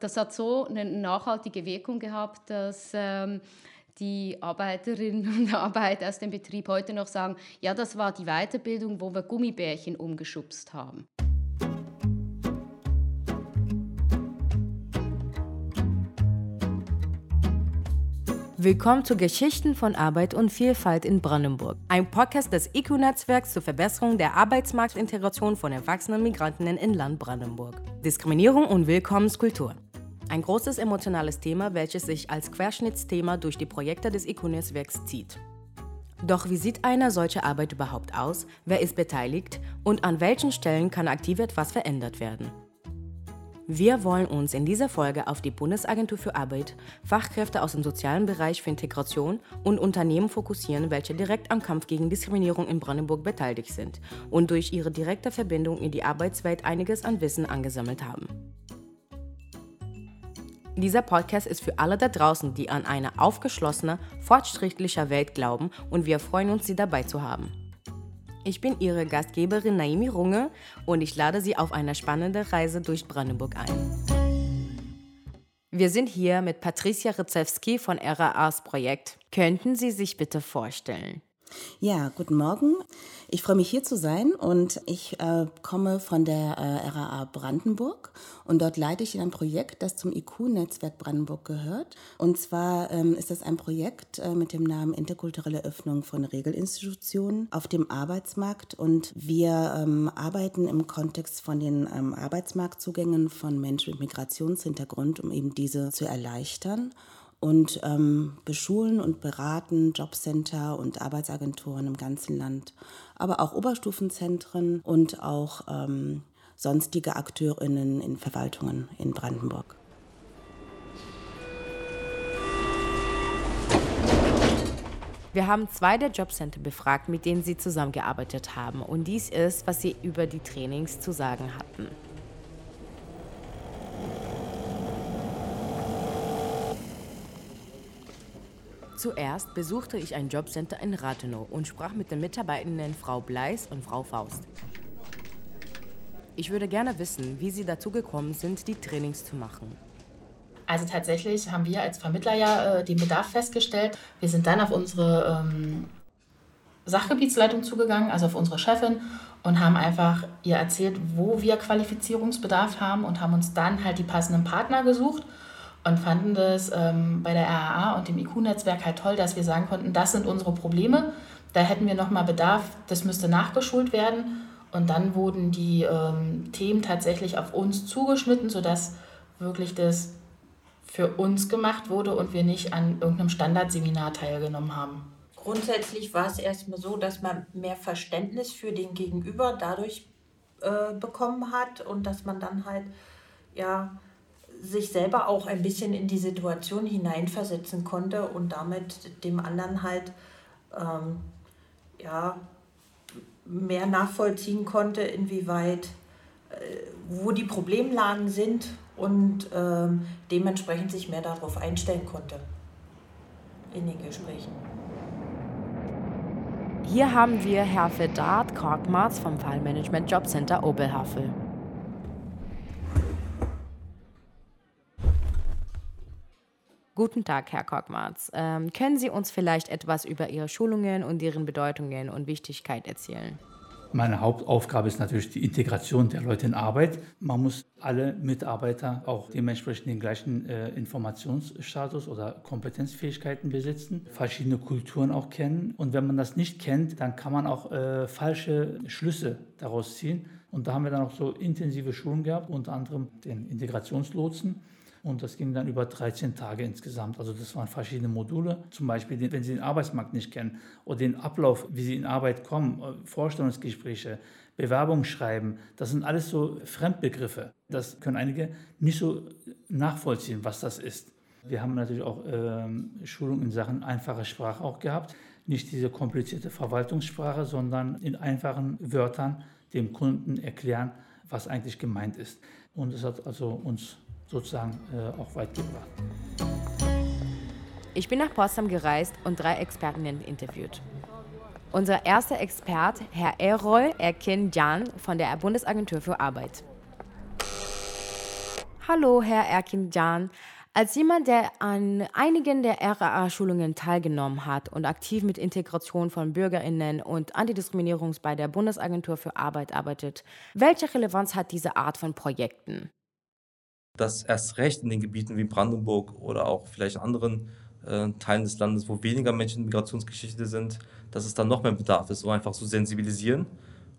Das hat so eine nachhaltige Wirkung gehabt, dass ähm, die Arbeiterinnen und Arbeiter aus dem Betrieb heute noch sagen, ja, das war die Weiterbildung, wo wir Gummibärchen umgeschubst haben. Willkommen zu Geschichten von Arbeit und Vielfalt in Brandenburg, ein Podcast des IQ-Netzwerks zur Verbesserung der Arbeitsmarktintegration von erwachsenen Migrantinnen in Land Brandenburg. Diskriminierung und Willkommenskultur. Ein großes emotionales Thema, welches sich als Querschnittsthema durch die Projekte des IQ-Netzwerks zieht. Doch wie sieht eine solche Arbeit überhaupt aus? Wer ist beteiligt? Und an welchen Stellen kann aktiv etwas verändert werden? Wir wollen uns in dieser Folge auf die Bundesagentur für Arbeit, Fachkräfte aus dem sozialen Bereich für Integration und Unternehmen fokussieren, welche direkt am Kampf gegen Diskriminierung in Brandenburg beteiligt sind und durch ihre direkte Verbindung in die Arbeitswelt einiges an Wissen angesammelt haben. Dieser Podcast ist für alle da draußen, die an eine aufgeschlossene, fortschrittliche Welt glauben und wir freuen uns, Sie dabei zu haben. Ich bin Ihre Gastgeberin Naimi Runge und ich lade Sie auf eine spannende Reise durch Brandenburg ein. Wir sind hier mit Patricia Rezewski von RAAs Projekt. Könnten Sie sich bitte vorstellen? Ja, guten Morgen. Ich freue mich hier zu sein und ich äh, komme von der äh, RAA Brandenburg und dort leite ich ein Projekt, das zum IQ-Netzwerk Brandenburg gehört. Und zwar ähm, ist das ein Projekt äh, mit dem Namen Interkulturelle Öffnung von Regelinstitutionen auf dem Arbeitsmarkt und wir ähm, arbeiten im Kontext von den ähm, Arbeitsmarktzugängen von Menschen mit Migrationshintergrund, um eben diese zu erleichtern und ähm, beschulen und beraten Jobcenter und Arbeitsagenturen im ganzen Land, aber auch Oberstufenzentren und auch ähm, sonstige Akteurinnen in Verwaltungen in Brandenburg. Wir haben zwei der Jobcenter befragt, mit denen sie zusammengearbeitet haben. Und dies ist, was sie über die Trainings zu sagen hatten. Zuerst besuchte ich ein Jobcenter in Rathenow und sprach mit den Mitarbeitenden Frau Bleis und Frau Faust. Ich würde gerne wissen, wie Sie dazu gekommen sind, die Trainings zu machen. Also tatsächlich haben wir als Vermittler ja äh, den Bedarf festgestellt. Wir sind dann auf unsere ähm, Sachgebietsleitung zugegangen, also auf unsere Chefin, und haben einfach ihr erzählt, wo wir Qualifizierungsbedarf haben und haben uns dann halt die passenden Partner gesucht und fanden das ähm, bei der RAA und dem IQ-Netzwerk halt toll, dass wir sagen konnten, das sind unsere Probleme, da hätten wir nochmal Bedarf, das müsste nachgeschult werden. Und dann wurden die ähm, Themen tatsächlich auf uns zugeschnitten, sodass wirklich das für uns gemacht wurde und wir nicht an irgendeinem Standardseminar teilgenommen haben. Grundsätzlich war es erstmal so, dass man mehr Verständnis für den Gegenüber dadurch äh, bekommen hat und dass man dann halt ja sich selber auch ein bisschen in die Situation hineinversetzen konnte und damit dem anderen halt ähm, ja, mehr nachvollziehen konnte, inwieweit, äh, wo die Problemlagen sind und ähm, dementsprechend sich mehr darauf einstellen konnte in den Gesprächen. Hier haben wir Herr Fedard Korkmaz vom Fallmanagement Jobcenter Oberhavel. Guten Tag, Herr Korkmaz. Ähm, können Sie uns vielleicht etwas über Ihre Schulungen und deren Bedeutungen und Wichtigkeit erzählen? Meine Hauptaufgabe ist natürlich die Integration der Leute in Arbeit. Man muss alle Mitarbeiter auch dementsprechend den gleichen äh, Informationsstatus oder Kompetenzfähigkeiten besitzen, verschiedene Kulturen auch kennen. Und wenn man das nicht kennt, dann kann man auch äh, falsche Schlüsse daraus ziehen. Und da haben wir dann auch so intensive Schulungen gehabt, unter anderem den Integrationslotsen und das ging dann über 13 Tage insgesamt. Also das waren verschiedene Module. Zum Beispiel, wenn Sie den Arbeitsmarkt nicht kennen oder den Ablauf, wie Sie in Arbeit kommen, äh, Vorstellungsgespräche, Bewerbung schreiben, das sind alles so Fremdbegriffe. Das können einige nicht so nachvollziehen, was das ist. Wir haben natürlich auch ähm, Schulung in Sachen einfache Sprache auch gehabt. Nicht diese komplizierte Verwaltungssprache, sondern in einfachen Wörtern dem Kunden erklären, was eigentlich gemeint ist. Und es hat also uns sozusagen äh, auch weit gebracht. Ich bin nach Potsdam gereist und drei Expertinnen interviewt. Unser erster Expert, Herr Errol Erkin Jan von der Bundesagentur für Arbeit. Hallo, Herr Erkin-Jan. Als jemand, der an einigen der RAA-Schulungen teilgenommen hat und aktiv mit Integration von Bürgerinnen und Antidiskriminierung bei der Bundesagentur für Arbeit arbeitet, welche Relevanz hat diese Art von Projekten? Dass erst recht in den Gebieten wie Brandenburg oder auch vielleicht anderen äh, Teilen des Landes, wo weniger Menschen in Migrationsgeschichte sind, dass es dann noch mehr Bedarf ist, so einfach zu sensibilisieren.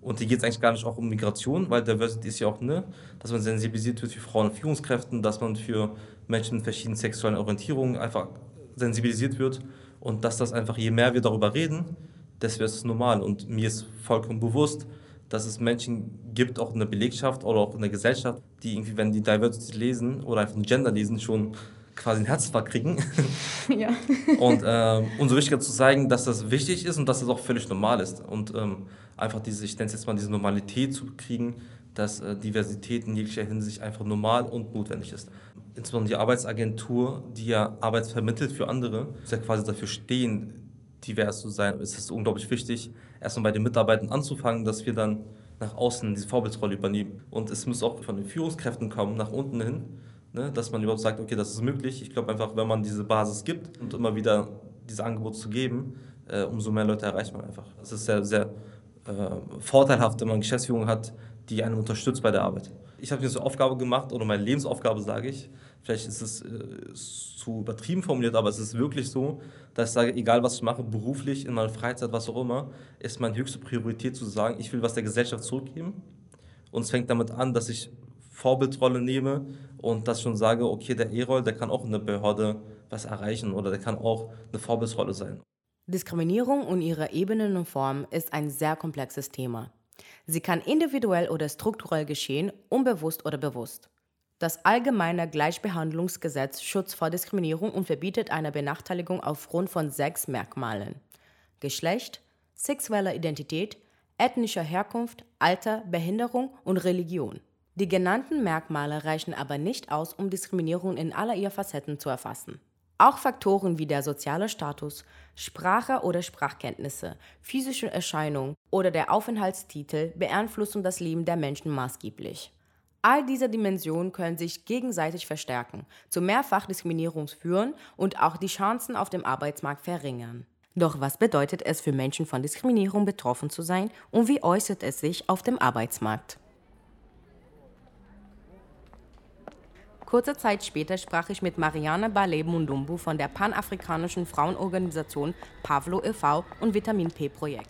Und hier geht es eigentlich gar nicht auch um Migration, weil Diversity ist ja auch, ne, dass man sensibilisiert wird für Frauen und Führungskräften, dass man für Menschen mit verschiedenen sexuellen Orientierungen einfach sensibilisiert wird und dass das einfach, je mehr wir darüber reden, desto ist es normal. Und mir ist vollkommen bewusst, dass es Menschen gibt, auch in der Belegschaft oder auch in der Gesellschaft, die irgendwie, wenn die Diversity lesen oder einfach Gender lesen, schon quasi ein Herzinfarkt kriegen. Ja. und ähm, umso wichtiger zu zeigen, dass das wichtig ist und dass das auch völlig normal ist. Und ähm, einfach diese, ich nenne es jetzt mal diese Normalität zu kriegen, dass äh, Diversität in jeglicher Hinsicht einfach normal und notwendig ist. Insbesondere die Arbeitsagentur, die ja Arbeit vermittelt für andere, muss ja quasi dafür stehen, divers zu sein. Es ist unglaublich wichtig, erstmal bei den Mitarbeitern anzufangen, dass wir dann nach außen diese Vorbildsrolle übernehmen. Und es muss auch von den Führungskräften kommen, nach unten hin, ne, dass man überhaupt sagt, okay, das ist möglich. Ich glaube einfach, wenn man diese Basis gibt und immer wieder diese Angebote zu geben, äh, umso mehr Leute erreicht man einfach. Es ist sehr, sehr äh, vorteilhaft, wenn man Geschäftsführung hat, die einen unterstützt bei der Arbeit. Ich habe mir eine Aufgabe gemacht, oder meine Lebensaufgabe sage ich, vielleicht ist es äh, zu übertrieben formuliert, aber es ist wirklich so, dass ich sage, egal was ich mache, beruflich, in meiner Freizeit, was auch immer, ist meine höchste Priorität zu sagen, ich will was der Gesellschaft zurückgeben. Und es fängt damit an, dass ich Vorbildrolle nehme und ich schon sage, okay, der E-Roll, der kann auch in der Behörde was erreichen oder der kann auch eine Vorbildsrolle sein. Diskriminierung und ihre Ebenen und Formen ist ein sehr komplexes Thema. Sie kann individuell oder strukturell geschehen, unbewusst oder bewusst. Das Allgemeine Gleichbehandlungsgesetz schützt vor Diskriminierung und verbietet eine Benachteiligung aufgrund von sechs Merkmalen. Geschlecht, sexueller Identität, ethnischer Herkunft, Alter, Behinderung und Religion. Die genannten Merkmale reichen aber nicht aus, um Diskriminierung in aller ihrer Facetten zu erfassen. Auch Faktoren wie der soziale Status, Sprache oder Sprachkenntnisse, physische Erscheinung oder der Aufenthaltstitel beeinflussen das Leben der Menschen maßgeblich. All diese Dimensionen können sich gegenseitig verstärken, zu Mehrfachdiskriminierung führen und auch die Chancen auf dem Arbeitsmarkt verringern. Doch was bedeutet es für Menschen von Diskriminierung betroffen zu sein und wie äußert es sich auf dem Arbeitsmarkt? Kurze Zeit später sprach ich mit Marianne Bale Mundumbu von der panafrikanischen Frauenorganisation Pavlo e.V. und Vitamin P Projekt.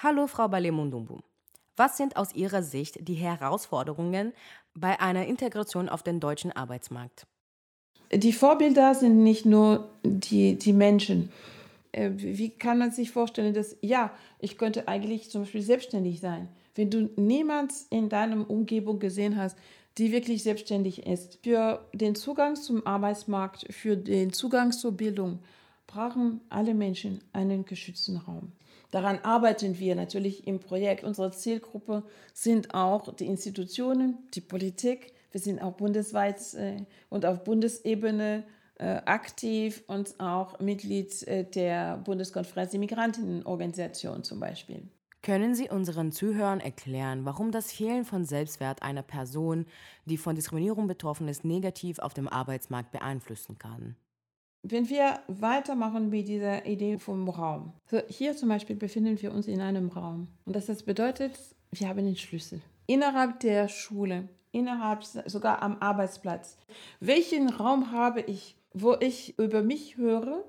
Hallo, Frau Bale Mundumbu. Was sind aus Ihrer Sicht die Herausforderungen bei einer Integration auf den deutschen Arbeitsmarkt? Die Vorbilder sind nicht nur die, die Menschen, äh, wie kann man sich vorstellen, dass, ja, ich könnte eigentlich zum Beispiel selbstständig sein. Wenn du niemand in deiner Umgebung gesehen hast, die wirklich selbstständig ist, für den Zugang zum Arbeitsmarkt, für den Zugang zur Bildung, brauchen alle Menschen einen geschützten Raum. Daran arbeiten wir natürlich im Projekt. Unsere Zielgruppe sind auch die Institutionen, die Politik. Wir sind auch bundesweit äh, und auf Bundesebene äh, aktiv und auch Mitglied äh, der Bundeskonferenz der Migrantinnenorganisation zum Beispiel. Können Sie unseren Zuhörern erklären, warum das Fehlen von Selbstwert einer Person, die von Diskriminierung betroffen ist, negativ auf dem Arbeitsmarkt beeinflussen kann? Wenn wir weitermachen mit dieser Idee vom Raum. So hier zum Beispiel befinden wir uns in einem Raum. Und das bedeutet, wir haben den Schlüssel. Innerhalb der Schule, innerhalb sogar am Arbeitsplatz. Welchen Raum habe ich? wo ich über mich höre,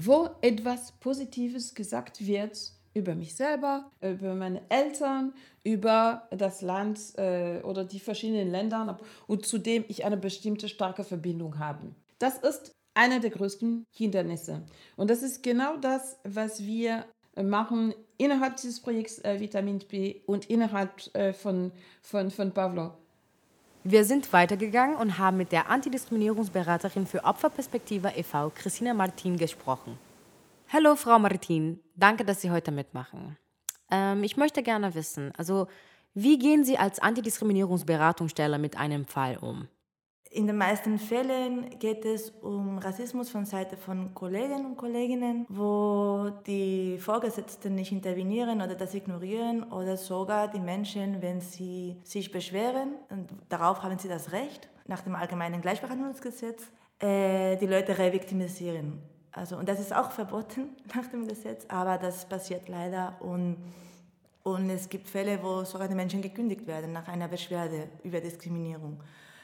wo etwas Positives gesagt wird über mich selber, über meine Eltern, über das Land äh, oder die verschiedenen Länder und zu dem ich eine bestimmte starke Verbindung habe. Das ist einer der größten Hindernisse. Und das ist genau das, was wir machen innerhalb dieses Projekts äh, Vitamin B und innerhalb äh, von, von, von Pavlo. Wir sind weitergegangen und haben mit der Antidiskriminierungsberaterin für Opferperspektive e.V., Christina Martin, gesprochen. Hallo, Frau Martin. Danke, dass Sie heute mitmachen. Ähm, ich möchte gerne wissen, also wie gehen Sie als Antidiskriminierungsberatungsstelle mit einem Fall um? In den meisten Fällen geht es um Rassismus von Seite von Kollegen und Kolleginnen, wo die Vorgesetzten nicht intervenieren oder das ignorieren oder sogar die Menschen, wenn sie sich beschweren, und darauf haben sie das Recht, nach dem allgemeinen Gleichbehandlungsgesetz, äh, die Leute reviktimisieren. Also, und das ist auch verboten nach dem Gesetz, aber das passiert leider und, und es gibt Fälle, wo sogar die Menschen gekündigt werden nach einer Beschwerde über Diskriminierung.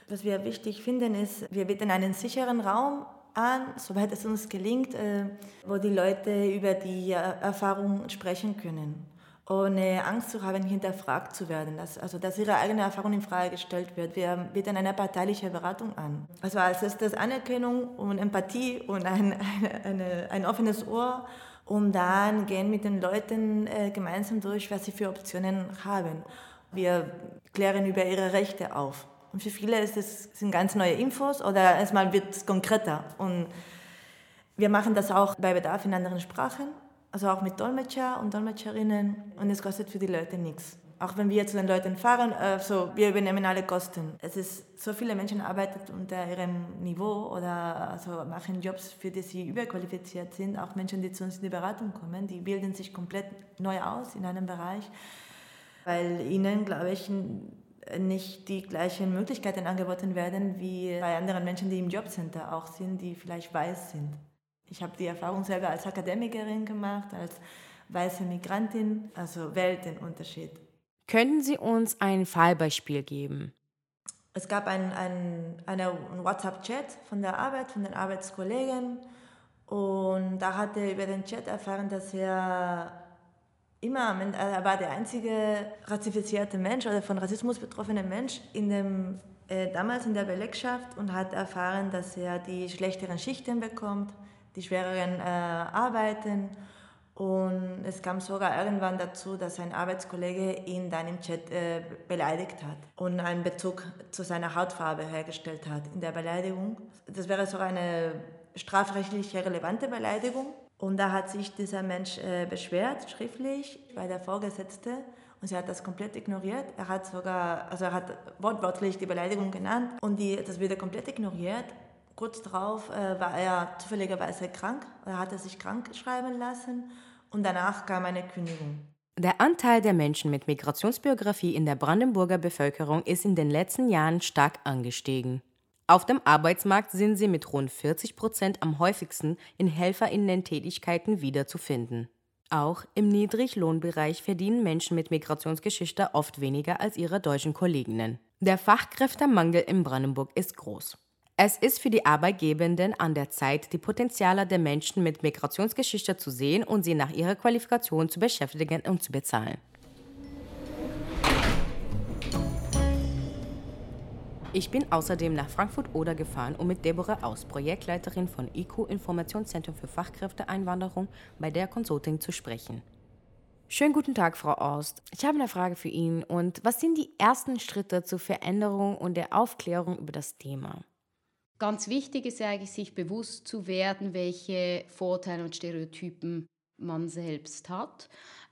Was wir wichtig finden, ist, wir bieten einen sicheren Raum an, soweit es uns gelingt, äh, wo die Leute über die äh, Erfahrung sprechen können, ohne Angst zu haben, hinterfragt zu werden. Dass, also, dass ihre eigene Erfahrung in Frage gestellt wird. Wir bieten eine parteiliche Beratung an. Also als erstes Anerkennung und Empathie und ein, eine, eine, ein offenes Ohr und dann gehen mit den Leuten äh, gemeinsam durch, was sie für Optionen haben. Wir klären über ihre Rechte auf. Und für viele ist es, sind ganz neue Infos oder erstmal wird es konkreter. Und wir machen das auch bei Bedarf in anderen Sprachen, also auch mit Dolmetscher und Dolmetscherinnen. Und es kostet für die Leute nichts. Auch wenn wir zu den Leuten fahren, also wir übernehmen alle Kosten. Es ist so viele Menschen arbeiten unter ihrem Niveau oder also machen Jobs, für die sie überqualifiziert sind. Auch Menschen, die zu uns in die Beratung kommen, die bilden sich komplett neu aus in einem Bereich, weil ihnen, glaube ich, nicht die gleichen Möglichkeiten angeboten werden wie bei anderen Menschen, die im Jobcenter auch sind, die vielleicht weiß sind. Ich habe die Erfahrung selber als Akademikerin gemacht, als weiße Migrantin, also Weltenunterschied. Können Sie uns ein Fallbeispiel geben? Es gab einen ein WhatsApp-Chat von der Arbeit, von den Arbeitskollegen und da hat er über den Chat erfahren, dass er immer, er war der einzige rassifizierte Mensch oder von Rassismus betroffene Mensch in dem, äh, damals in der Belegschaft und hat erfahren, dass er die schlechteren Schichten bekommt, die schwereren äh, Arbeiten. Und es kam sogar irgendwann dazu, dass ein Arbeitskollege ihn dann im Chat äh, beleidigt hat und einen Bezug zu seiner Hautfarbe hergestellt hat in der Beleidigung. Das wäre sogar eine strafrechtlich relevante Beleidigung. Und da hat sich dieser Mensch äh, beschwert, schriftlich, bei der Vorgesetzte. Und sie hat das komplett ignoriert. Er hat sogar, also er hat wortwörtlich die Beleidigung genannt und die, das wurde komplett ignoriert. Kurz darauf äh, war er zufälligerweise krank. Er hatte sich krank schreiben lassen und danach kam eine Kündigung. Der Anteil der Menschen mit Migrationsbiografie in der Brandenburger Bevölkerung ist in den letzten Jahren stark angestiegen. Auf dem Arbeitsmarkt sind sie mit rund 40 Prozent am häufigsten in Helferinnen-Tätigkeiten wiederzufinden. Auch im Niedriglohnbereich verdienen Menschen mit Migrationsgeschichte oft weniger als ihre deutschen Kolleginnen. Der Fachkräftemangel in Brandenburg ist groß. Es ist für die Arbeitgebenden an der Zeit, die Potenziale der Menschen mit Migrationsgeschichte zu sehen und sie nach ihrer Qualifikation zu beschäftigen und zu bezahlen. Ich bin außerdem nach Frankfurt-Oder gefahren, um mit Deborah Aus, Projektleiterin von IQ Informationszentrum für Fachkräfteeinwanderung, bei der Consulting zu sprechen. Schönen guten Tag, Frau Ost. Ich habe eine Frage für ihn. Und was sind die ersten Schritte zur Veränderung und der Aufklärung über das Thema? Ganz wichtig ist eigentlich, sich bewusst zu werden, welche Vorteile und Stereotypen man selbst hat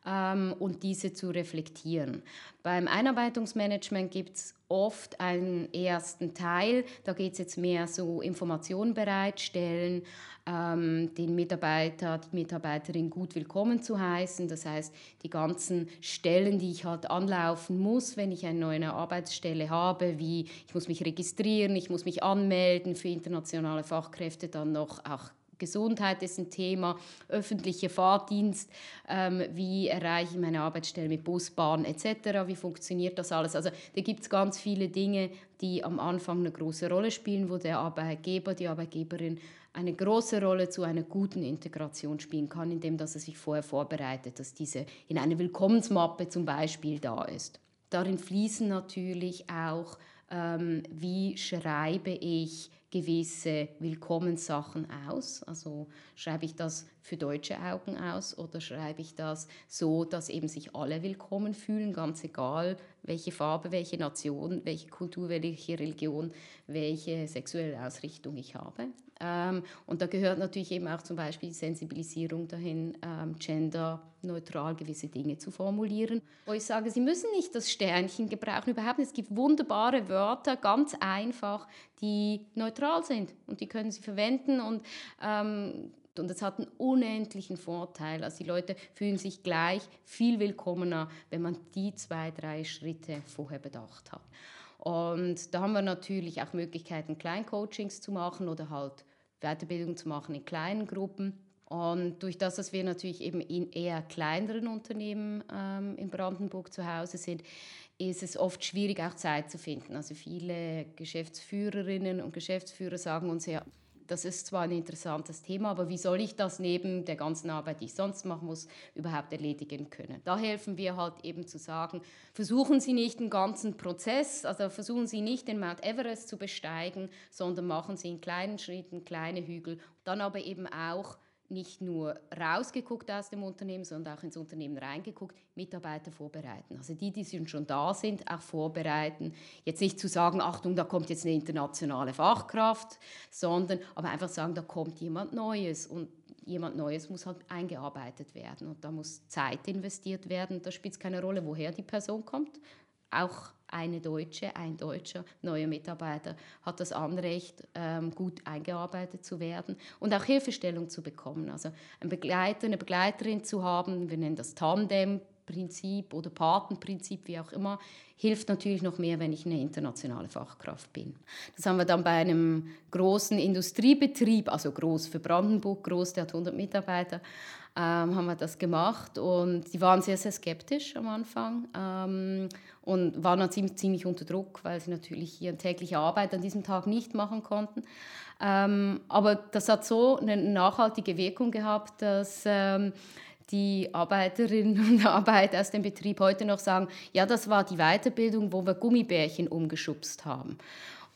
ähm, und diese zu reflektieren. Beim Einarbeitungsmanagement gibt es oft einen ersten Teil, da geht es jetzt mehr so Informationen bereitstellen, ähm, den Mitarbeiter, die Mitarbeiterin gut willkommen zu heißen. Das heißt, die ganzen Stellen, die ich halt anlaufen muss, wenn ich eine neue Arbeitsstelle habe, wie ich muss mich registrieren, ich muss mich anmelden für internationale Fachkräfte, dann noch auch Gesundheit ist ein Thema, öffentlicher Fahrdienst, ähm, wie erreiche ich meine Arbeitsstelle mit Bus, Bahn etc., wie funktioniert das alles. Also da gibt es ganz viele Dinge, die am Anfang eine große Rolle spielen, wo der Arbeitgeber, die Arbeitgeberin eine große Rolle zu einer guten Integration spielen kann, indem dass er sich vorher vorbereitet, dass diese in einer Willkommensmappe zum Beispiel da ist. Darin fließen natürlich auch, ähm, wie schreibe ich gewisse Willkommenssachen aus? Also schreibe ich das für deutsche Augen aus oder schreibe ich das so, dass eben sich alle willkommen fühlen, ganz egal, welche Farbe, welche Nation, welche Kultur, welche Religion, welche sexuelle Ausrichtung ich habe? Ähm, und da gehört natürlich eben auch zum Beispiel die Sensibilisierung dahin, ähm, genderneutral gewisse Dinge zu formulieren. Wo ich sage, Sie müssen nicht das Sternchen gebrauchen, überhaupt nicht. Es gibt wunderbare Wörter, ganz einfach, die neutral sind und die können Sie verwenden und ähm, und das hat einen unendlichen Vorteil. Also die Leute fühlen sich gleich viel willkommener, wenn man die zwei, drei Schritte vorher bedacht hat. Und da haben wir natürlich auch Möglichkeiten, Kleincoachings zu machen oder halt Weiterbildung zu machen in kleinen Gruppen. Und durch das, dass wir natürlich eben in eher kleineren Unternehmen ähm, in Brandenburg zu Hause sind, ist es oft schwierig, auch Zeit zu finden. Also viele Geschäftsführerinnen und Geschäftsführer sagen uns ja, das ist zwar ein interessantes Thema, aber wie soll ich das neben der ganzen Arbeit, die ich sonst machen muss, überhaupt erledigen können? Da helfen wir halt eben zu sagen, versuchen Sie nicht den ganzen Prozess, also versuchen Sie nicht den Mount Everest zu besteigen, sondern machen Sie in kleinen Schritten kleine Hügel, dann aber eben auch nicht nur rausgeguckt aus dem Unternehmen, sondern auch ins Unternehmen reingeguckt, Mitarbeiter vorbereiten. Also die, die schon da sind, auch vorbereiten. Jetzt nicht zu sagen, Achtung, da kommt jetzt eine internationale Fachkraft, sondern aber einfach sagen, da kommt jemand Neues und jemand Neues muss halt eingearbeitet werden und da muss Zeit investiert werden. Da spielt es keine Rolle, woher die Person kommt. Auch eine Deutsche, ein deutscher neuer Mitarbeiter hat das Anrecht, ähm, gut eingearbeitet zu werden und auch Hilfestellung zu bekommen. Also ein Begleiter, eine Begleiterin zu haben, wir nennen das Tandem. Prinzip oder Patenprinzip, wie auch immer, hilft natürlich noch mehr, wenn ich eine internationale Fachkraft bin. Das haben wir dann bei einem großen Industriebetrieb, also groß für Brandenburg, groß, der hat 100 Mitarbeiter, ähm, haben wir das gemacht und die waren sehr, sehr skeptisch am Anfang ähm, und waren dann ziemlich, ziemlich unter Druck, weil sie natürlich ihre tägliche Arbeit an diesem Tag nicht machen konnten. Ähm, aber das hat so eine nachhaltige Wirkung gehabt, dass ähm, die Arbeiterinnen und Arbeiter aus dem Betrieb heute noch sagen, ja, das war die Weiterbildung, wo wir Gummibärchen umgeschubst haben.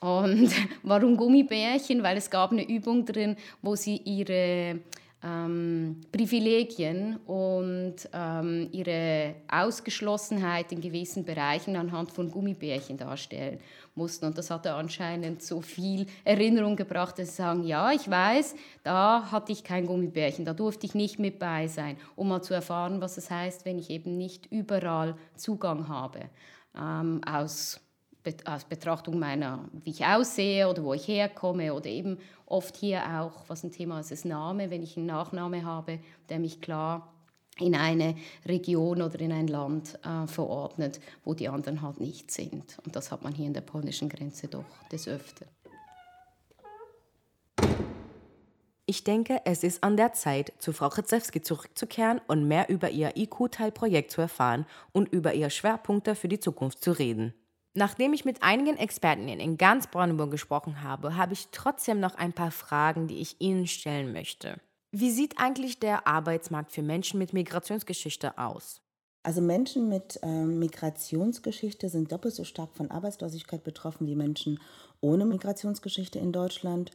Und warum Gummibärchen? Weil es gab eine Übung drin, wo sie ihre ähm, Privilegien und ähm, ihre Ausgeschlossenheit in gewissen Bereichen anhand von Gummibärchen darstellen mussten. Und das hatte anscheinend so viel Erinnerung gebracht, dass sie sagen, ja, ich weiß, da hatte ich kein Gummibärchen, da durfte ich nicht mit bei sein, um mal zu erfahren, was es heißt, wenn ich eben nicht überall Zugang habe ähm, aus aus Betrachtung meiner, wie ich aussehe oder wo ich herkomme oder eben oft hier auch, was ein Thema ist, ist Name, wenn ich einen Nachname habe, der mich klar in eine Region oder in ein Land äh, verordnet, wo die anderen halt nicht sind. Und das hat man hier in der polnischen Grenze doch des Öfteren. Ich denke, es ist an der Zeit, zu Frau Rydzewski zurückzukehren und mehr über ihr IQ-Teilprojekt zu erfahren und über ihre Schwerpunkte für die Zukunft zu reden. Nachdem ich mit einigen Experten in ganz Brandenburg gesprochen habe, habe ich trotzdem noch ein paar Fragen, die ich Ihnen stellen möchte. Wie sieht eigentlich der Arbeitsmarkt für Menschen mit Migrationsgeschichte aus? Also Menschen mit äh, Migrationsgeschichte sind doppelt so stark von Arbeitslosigkeit betroffen wie Menschen ohne Migrationsgeschichte in Deutschland.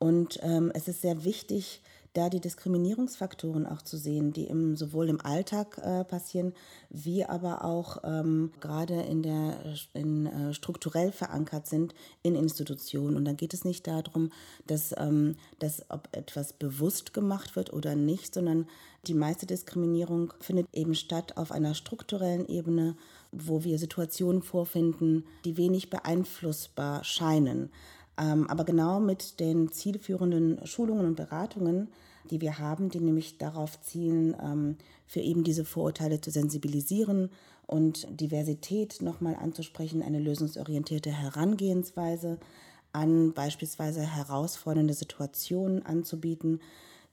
Und ähm, es ist sehr wichtig, da die Diskriminierungsfaktoren auch zu sehen, die im, sowohl im Alltag äh, passieren, wie aber auch ähm, gerade in der in, äh, strukturell verankert sind in Institutionen. Und dann geht es nicht darum, dass, ähm, dass ob etwas bewusst gemacht wird oder nicht, sondern die meiste Diskriminierung findet eben statt auf einer strukturellen Ebene, wo wir Situationen vorfinden, die wenig beeinflussbar scheinen. Ähm, aber genau mit den zielführenden Schulungen und Beratungen, die wir haben, die nämlich darauf zielen, ähm, für eben diese Vorurteile zu sensibilisieren und Diversität nochmal anzusprechen, eine lösungsorientierte Herangehensweise an beispielsweise herausfordernde Situationen anzubieten.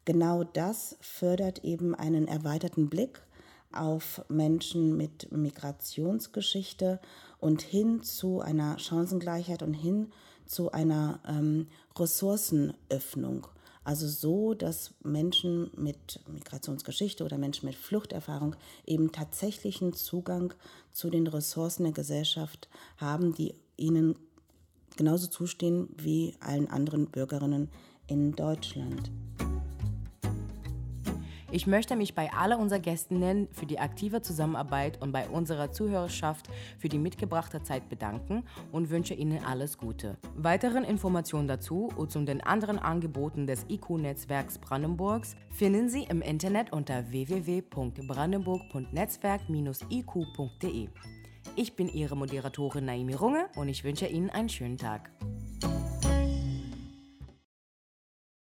Genau das fördert eben einen erweiterten Blick auf Menschen mit Migrationsgeschichte und hin zu einer Chancengleichheit und hin zu zu einer ähm, Ressourcenöffnung. Also so, dass Menschen mit Migrationsgeschichte oder Menschen mit Fluchterfahrung eben tatsächlichen Zugang zu den Ressourcen der Gesellschaft haben, die ihnen genauso zustehen wie allen anderen Bürgerinnen in Deutschland. Ich möchte mich bei aller unserer Gästinnen für die aktive Zusammenarbeit und bei unserer Zuhörerschaft für die mitgebrachte Zeit bedanken und wünsche Ihnen alles Gute. Weiteren Informationen dazu und zu den anderen Angeboten des IQ-Netzwerks Brandenburgs finden Sie im Internet unter www.brandenburg.netzwerk-iq.de. Ich bin Ihre Moderatorin Naimi Runge und ich wünsche Ihnen einen schönen Tag.